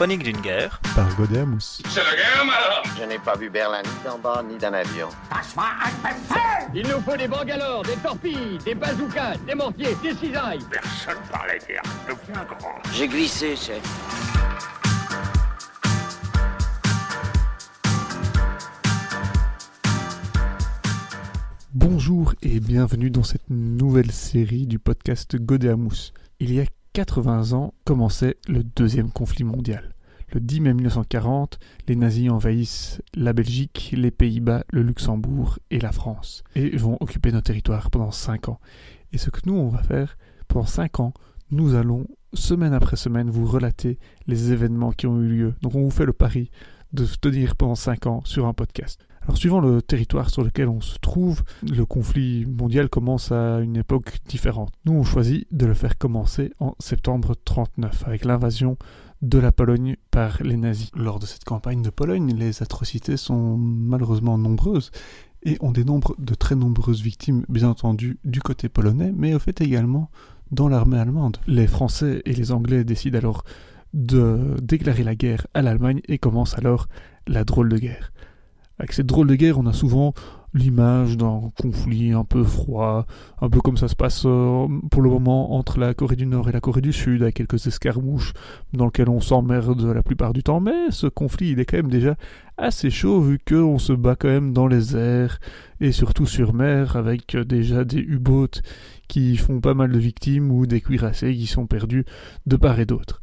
Chronique d'une guerre. Par Godet Mousse. C'est la guerre, alors Je n'ai pas vu Berlin ni d'en bas ni d'un avion. Il nous faut des bangalores, des torpilles, des bazookas, des mortiers, des cisailles. Personne parlait guerre. Deviens grand. J'ai glissé, chef. Bonjour et bienvenue dans cette nouvelle série du podcast Mousse. Il y a 80 ans commençait le deuxième conflit mondial. Le 10 mai 1940, les nazis envahissent la Belgique, les Pays-Bas, le Luxembourg et la France, et vont occuper nos territoires pendant 5 ans. Et ce que nous, on va faire, pendant 5 ans, nous allons, semaine après semaine, vous relater les événements qui ont eu lieu. Donc on vous fait le pari de tenir pendant 5 ans sur un podcast. Alors suivant le territoire sur lequel on se trouve, le conflit mondial commence à une époque différente. Nous, on choisit de le faire commencer en septembre 39 avec l'invasion de la Pologne par les nazis. Lors de cette campagne de Pologne, les atrocités sont malheureusement nombreuses et on dénombre de très nombreuses victimes, bien entendu, du côté polonais, mais au fait également dans l'armée allemande. Les Français et les Anglais décident alors de déclarer la guerre à l'Allemagne et commence alors la drôle de guerre. Avec cette drôle de guerre, on a souvent l'image d'un conflit un peu froid, un peu comme ça se passe euh, pour le moment entre la Corée du Nord et la Corée du Sud, avec quelques escarmouches dans lesquelles on s'emmerde la plupart du temps, mais ce conflit il est quand même déjà assez chaud vu qu'on se bat quand même dans les airs et surtout sur mer avec déjà des U-boats qui font pas mal de victimes ou des cuirassés qui sont perdus de part et d'autre.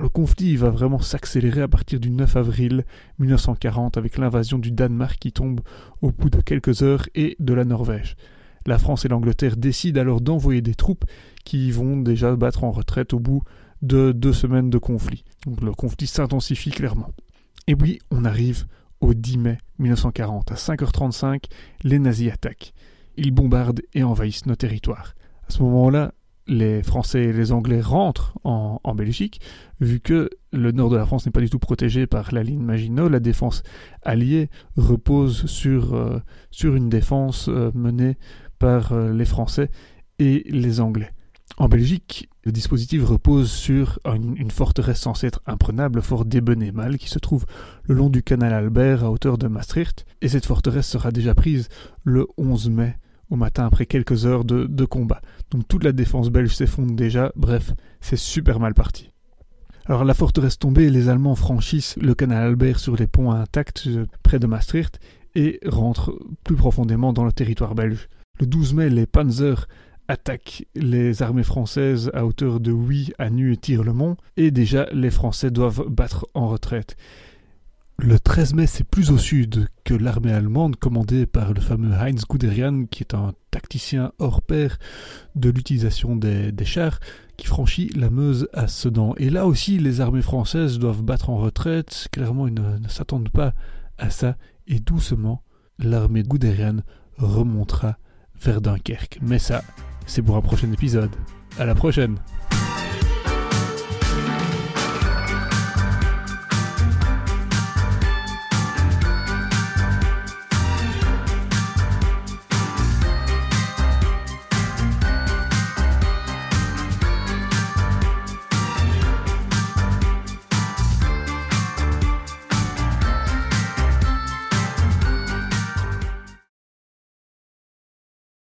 Le conflit va vraiment s'accélérer à partir du 9 avril 1940 avec l'invasion du Danemark qui tombe au bout de quelques heures et de la Norvège. La France et l'Angleterre décident alors d'envoyer des troupes qui vont déjà battre en retraite au bout de deux semaines de conflit. Donc le conflit s'intensifie clairement. Et puis on arrive au 10 mai 1940. À 5h35, les nazis attaquent. Ils bombardent et envahissent nos territoires. À ce moment-là, les Français et les Anglais rentrent en, Belgique, vu que le nord de la France n'est pas du tout protégé par la ligne Maginot, la défense alliée repose sur, euh, une défense euh, menée par euh, les Français et les Anglais. En Belgique, le dispositif repose sur une, une forteresse censée être imprenable, fort d'Ebenemal, qui se trouve le long du canal Albert à hauteur de Maastricht, et cette forteresse sera déjà prise le 11 mai au matin après quelques heures de, combat. Donc toute la défense belge s'effondre déjà, bref, c'est super mal parti. Alors la forteresse tombée, les Allemands franchissent le canal Albert sur les ponts intacts près de Maastricht et rentrent plus profondément dans le territoire belge. Le 12 mai, les Panzers attaquent les armées françaises à hauteur de Huy, Anu et Tire-le-Mont, et déjà les Français doivent battre en retraite. Le 13 mai, c'est plus au sud que l'armée allemande commandée par le fameux Heinz Guderian, qui est un tacticien hors pair de l'utilisation des, chars, qui franchit la Meuse à Sedan. Et là aussi, les armées françaises doivent battre en retraite. Clairement, ils ne, s'attendent pas à ça. Et doucement, l'armée de Guderian remontera vers Dunkerque. Mais ça, c'est pour un prochain épisode. À la prochaine